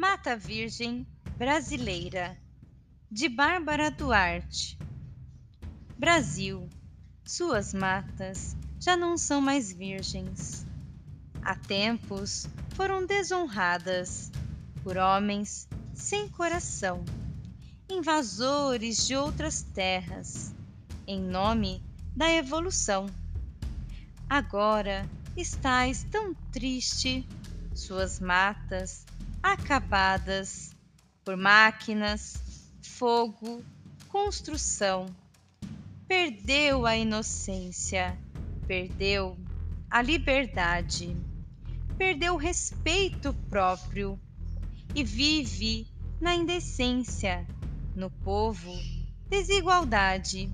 Mata Virgem Brasileira, de Bárbara Duarte. Brasil, suas matas já não são mais virgens. Há tempos foram desonradas por homens sem coração, invasores de outras terras, em nome da evolução. Agora estais tão triste, suas matas acabadas por máquinas, fogo, construção. Perdeu a inocência, perdeu a liberdade, perdeu o respeito próprio e vive na indecência, no povo, desigualdade.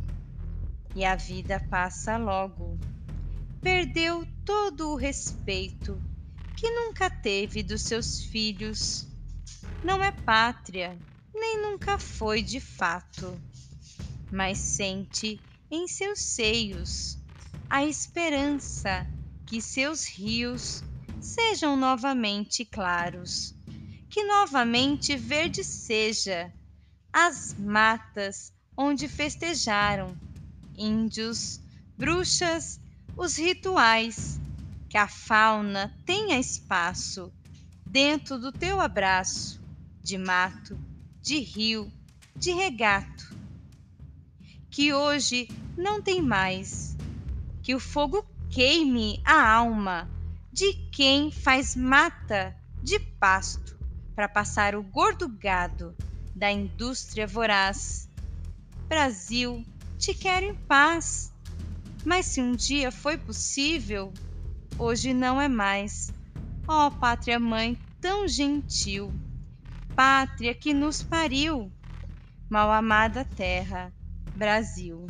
E a vida passa logo. Perdeu todo o respeito que nunca teve dos seus filhos. Não é pátria, nem nunca foi de fato, mas sente em seus seios a esperança que seus rios sejam novamente claros, que novamente verde seja as matas onde festejaram índios, bruxas, os rituais que a fauna tenha espaço dentro do teu abraço de mato, de rio, de regato. Que hoje não tem mais, que o fogo queime a alma de quem faz mata de pasto para passar o gordo gado da indústria voraz. Brasil, te quero em paz. Mas se um dia foi possível, hoje não é mais. Ó oh, pátria mãe tão gentil, pátria que nos pariu, mal amada terra, Brasil.